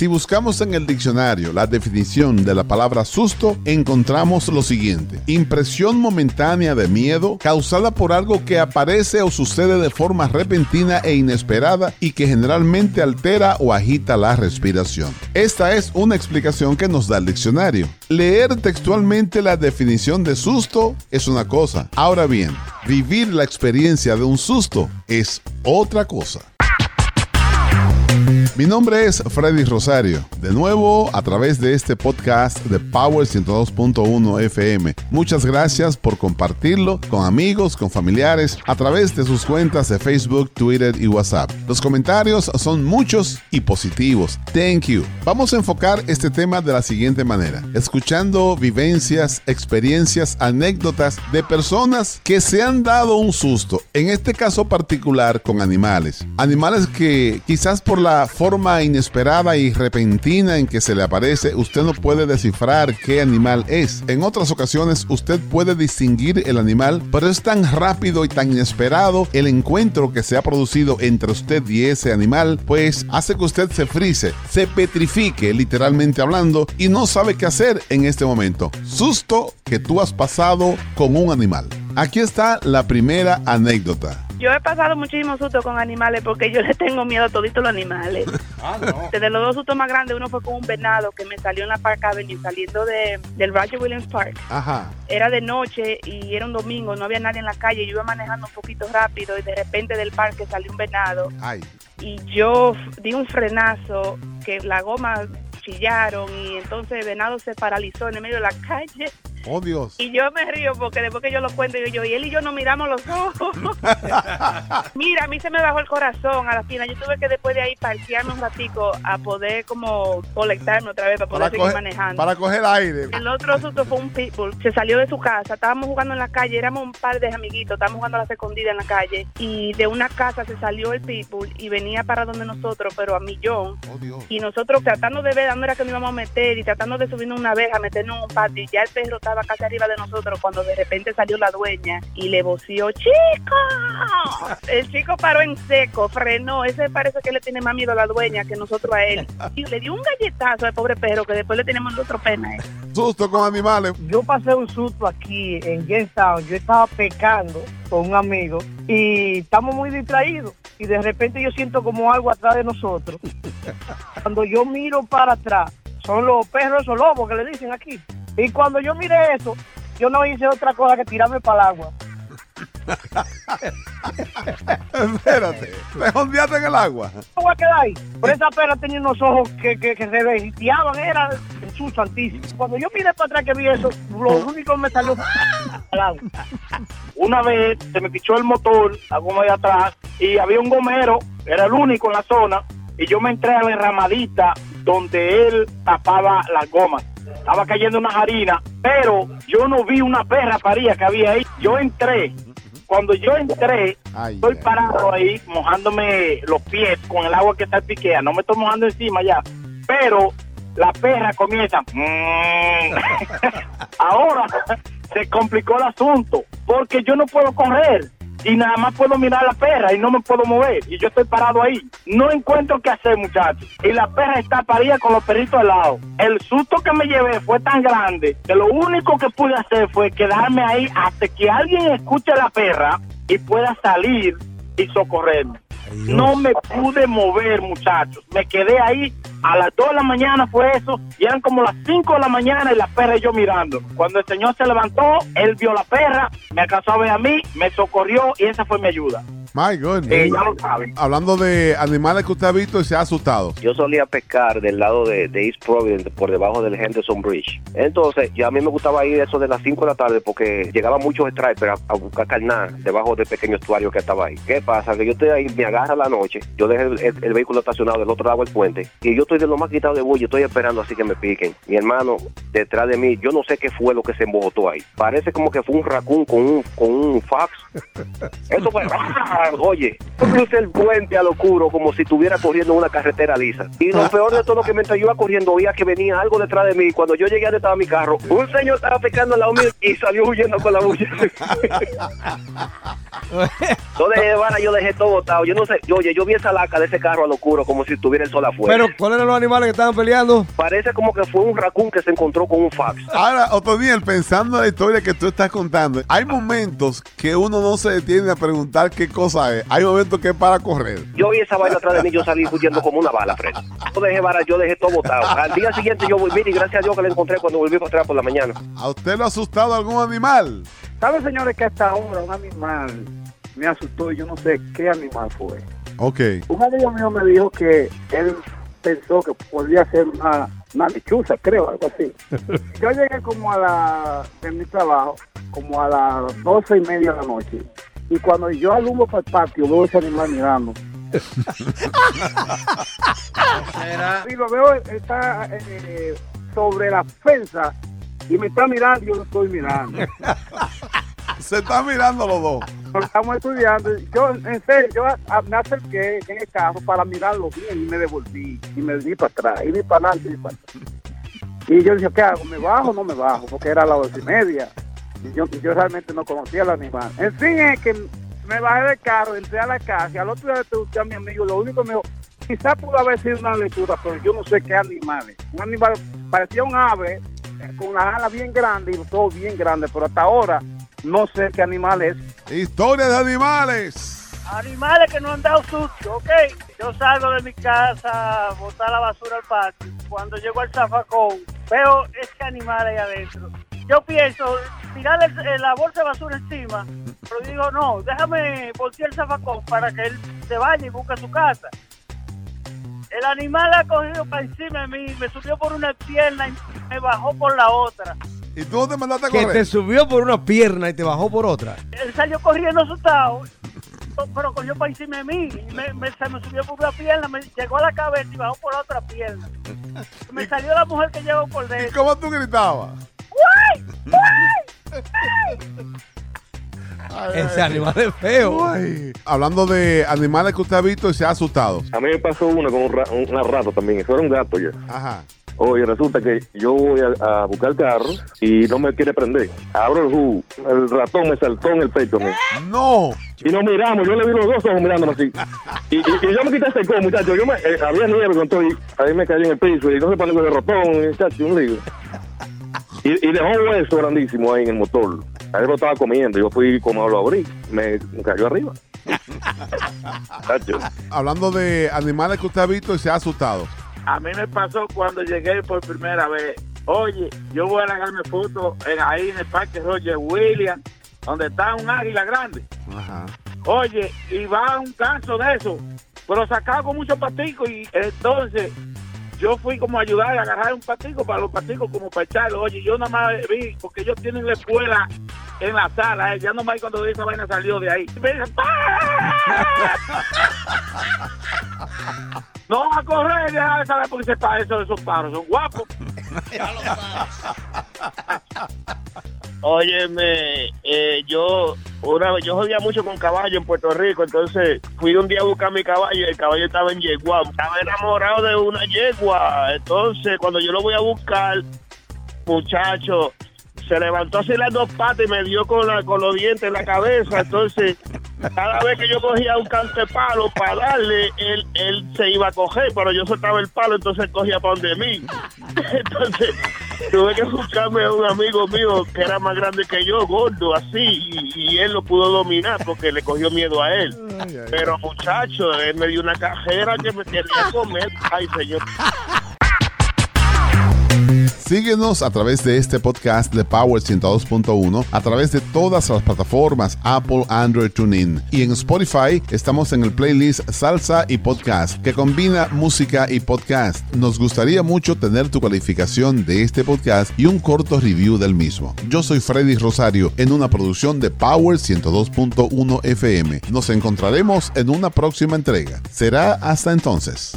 Si buscamos en el diccionario la definición de la palabra susto, encontramos lo siguiente. Impresión momentánea de miedo causada por algo que aparece o sucede de forma repentina e inesperada y que generalmente altera o agita la respiración. Esta es una explicación que nos da el diccionario. Leer textualmente la definición de susto es una cosa. Ahora bien, vivir la experiencia de un susto es otra cosa. Mi nombre es Freddy Rosario, de nuevo a través de este podcast de Power 102.1 FM. Muchas gracias por compartirlo con amigos, con familiares, a través de sus cuentas de Facebook, Twitter y WhatsApp. Los comentarios son muchos y positivos. Thank you. Vamos a enfocar este tema de la siguiente manera, escuchando vivencias, experiencias, anécdotas de personas que se han dado un susto, en este caso particular con animales. Animales que quizás por la forma inesperada y repentina en que se le aparece, usted no puede descifrar qué animal es. En otras ocasiones usted puede distinguir el animal, pero es tan rápido y tan inesperado el encuentro que se ha producido entre usted y ese animal, pues hace que usted se frise, se petrifique literalmente hablando y no sabe qué hacer en este momento. Susto que tú has pasado con un animal. Aquí está la primera anécdota. Yo he pasado muchísimos sustos con animales porque yo le tengo miedo a toditos los animales. Ah, no. De los dos sustos más grandes, uno fue con un venado que me salió en la Park Avenue saliendo de, del Roger Williams Park. Ajá. Era de noche y era un domingo, no había nadie en la calle. Yo iba manejando un poquito rápido y de repente del parque salió un venado Ay. y yo di un frenazo que la goma chillaron y entonces el venado se paralizó en el medio de la calle Oh Dios. y yo me río porque después que yo lo cuento yo, yo y él y yo nos miramos los ojos mira a mí se me bajó el corazón a la final yo tuve que después de ahí parquearme un ratico a poder como colectarme otra vez para poder Para seguir coger, manejando para coger aire. el otro susto fue un pitbull. Se salió de su casa. Estábamos jugando en la calle. Éramos un par de amiguitos. Estábamos jugando a la escondida en la calle. Y de una casa se salió el pitbull y venía para donde nosotros, pero a millón. Oh Dios. Y nosotros tratando de ver dónde era que nos íbamos a meter y tratando de subirnos una verja, meternos en un patio. Y ya el perro estaba casi arriba de nosotros cuando de repente salió la dueña y le voció, ¡Chico! El chico paró en seco, frenó. Ese parece que le tiene más miedo a la dueña que nosotros a él. Y le dio un galletazo al pobre perro que después le tenemos nosotros pena. ¿eh? Susto con animales. Yo pasé un susto aquí en Jamestown. Yo estaba pecando con un amigo y estamos muy distraídos. Y de repente yo siento como algo atrás de nosotros. Cuando yo miro para atrás, son los perros o lobos que le dicen aquí. Y cuando yo miré eso, yo no hice otra cosa que tirarme para el agua. Espérate. Te ondeaste en el agua. No voy a quedar ahí. Pero esa perra tenía unos ojos que, que, que se veían, era Jesús santísimo. Cuando yo miré para atrás que vi eso, lo único que me salió al agua. Una vez se me pichó el motor, la goma de atrás, y había un gomero, era el único en la zona, y yo me entré a la enramadita donde él tapaba las gomas. Estaba cayendo unas harinas, pero yo no vi una perra paría que había ahí. Yo entré. Cuando yo entré, Ay, estoy ay. parado ahí mojándome los pies con el agua que está piquea. No me estoy mojando encima ya. Pero la perra comienza. "Mm". Ahora se complicó el asunto porque yo no puedo correr y nada más puedo mirar la perra y no me puedo mover y yo estoy parado ahí. No encuentro qué hacer, muchachos. Y la perra está parida con los perritos al lado. El susto que me llevé fue tan grande que lo único que pude hacer fue quedarme ahí hasta que alguien escuche a la perra y pueda salir y socorrerme. No me pude mover, muchachos. Me quedé ahí. A las 2 de la mañana fue eso. Y eran como las 5 de la mañana y la perra y yo mirando. Cuando el señor se levantó, él vio la perra, me alcanzó a ver a mí, me socorrió y esa fue mi ayuda. My goodness. Eh, ya lo saben. Hablando de animales que usted ha visto y se ha asustado. Yo solía pescar del lado de, de East Providence, por debajo del Henderson Bridge. Entonces, ya a mí me gustaba ir eso de las 5 de la tarde porque llegaban muchos stripers a, a buscar carnal debajo del pequeño estuario que estaba ahí. ¿Qué pasa? Que yo estoy ahí, me agarra la noche, yo dejé el, el- el vehículo estacionado del otro lado del puente y yo estoy de lo más quitado de bullo, estoy esperando así que me piquen. Mi hermano, detrás de mí, yo no sé qué fue lo que se embotó ahí. Parece como que fue un raccoon con un, con un fax. Eso fue. oye, yo crucé el puente a lo oscuro como si estuviera corriendo en una carretera lisa. Y lo peor de todo que mientras yo iba corriendo oía que venía algo detrás de mí. Cuando yo llegué a donde estaba mi carro, un señor estaba pecando al lado mío y salió huyendo con la bulla. Yo dejé, vara, yo dejé todo botado. Yo no sé, yo, oye, yo vi esa laca de ese carro a lo oscuro como si estuviera el sol afuera. Pero, ¿cuál eran los animales que estaban peleando? Parece como que fue un raccoon que se encontró con un fax. Ahora, Otoniel, pensando en la historia que tú estás contando, hay momentos que uno no se detiene a preguntar qué cosa Hay momentos que es para correr. Yo vi esa vaina atrás de mí, yo salí huyendo como una bala, Fred. Yo dejé vara, yo dejé todo botado. Al día siguiente yo volví y gracias a Dios que la encontré cuando volví para atrás por la mañana. ¿A usted lo ha asustado algún animal? ¿Saben, señores, que hasta ahora un animal me asustó y yo no sé qué animal fue? Ok. Un amigo mío me dijo que él pensó que podía ser una, una lechuza, creo, algo así. Yo llegué como a la, de mi trabajo, como a las doce y media de la noche. Y cuando yo alumbro para el patio, veo ese animal mirando. Y lo veo, está eh, sobre la fensa y me está mirando y yo lo estoy mirando. Se están mirando los dos. Estamos estudiando. Yo, en serio, yo me acerqué en el carro para mirarlo bien y me devolví. Y me di para atrás, y ni para adelante, ni para atrás. Y yo dije, ¿qué hago? ¿Me bajo o no me bajo? Porque era a las dos y media. Y yo, realmente no conocía al animal. En fin, es que me bajé del carro, entré a la casa y al otro día le pregunté a mi amigo, lo único que me dijo, quizás pudo haber sido una lectura, pero yo no sé qué animal es. Un animal, parecía un ave, eh, con las alas bien grandes y todo bien grande, pero hasta ahora no sé qué animal es. Historia de animales. Animales que no han dado susto, ¿ok? Yo salgo de mi casa a botar la basura al patio. Cuando llego al zafacón, veo ese animal ahí adentro. Yo pienso tirarle el- el- la bolsa de basura encima, pero digo, no, déjame voltear el zafacón para que él se vaya y busque su casa. El animal ha cogido para encima de mí, me subió por una pierna y me bajó por la otra. ¿Y tú dónde mandaste a Que correr? te subió por una pierna y te bajó por otra. Él salió corriendo asustado, pero cogió para encima de mí. Y me, me- se me subió por una pierna, me llegó a la cabeza y bajó por la otra pierna. Me salió la mujer que llegó por ¿Y dentro. cómo tú gritabas? ¡Guay! ¡Guay! Ese animal es feo. Ay. Hablando de animales que usted ha visto y se ha asustado. A mí me pasó una con un ra- una rata también, eso era un gato ya. Ajá. Oye, resulta que yo voy a, a buscar el carro y no me quiere prender. Abro el jugo, el ratón me saltó en el pecho. a mí. No. Y nos miramos, yo le vi los dos ojos mirándome así. Y, y- y yo me quité ese co, muchacho. Yo me, eh, había nieve con todo y ahí me caí en el piso y no se pone con el ratón, muchacho, un lío. Y, y dejó un hueso grandísimo ahí en el motor. Ahí lo estaba comiendo. Yo fui como lo abrí, me, me cayó arriba. Hablando de animales que usted ha visto y se ha asustado. A mí me pasó cuando llegué por primera vez. Oye, yo voy a sacarme fotos en- ahí en el Parque Roger Williams, donde está un águila grande. Ajá. Oye, y va un canso de eso, pero sacado con muchos paticos y entonces yo fui como a ayudar a agarrar un patico para los paticos como para echarlo. Oye, yo nada más vi, porque ellos tienen la escuela en la sala, eh, ya nomás cuando esa vaina salió de ahí. Me dicen, ¡Ah! No a correr, deja de saber porque se pa- eso, esos paros son guapos. Óyeme, eh, yo una vez, yo jodía mucho con caballo en Puerto Rico, entonces fui un día a buscar mi caballo y el caballo estaba en yegua, estaba enamorado de una yegua, entonces cuando yo lo voy a buscar, muchacho, se levantó así las dos patas y me dio con, la, con los dientes en la cabeza, entonces cada vez que yo cogía un cante palo para darle, él, él se iba a coger, pero yo soltaba el palo, entonces cogía para donde mí. Entonces tuve que buscarme a un amigo mío que era más grande que yo, gordo, así, y, y él lo pudo dominar porque le cogió miedo a él. Pero muchacho, él me dio una cajera que me quería comer. Ay, señor. Síguenos a través de este podcast de Power 102.1, a través de todas las plataformas Apple, Android, TuneIn. Y en Spotify estamos en el playlist Salsa y Podcast, que combina música y podcast. Nos gustaría mucho tener tu calificación de este podcast y un corto review del mismo. Yo soy Freddy Rosario en una producción de Power 102.1 FM. Nos encontraremos en una próxima entrega. Será hasta entonces.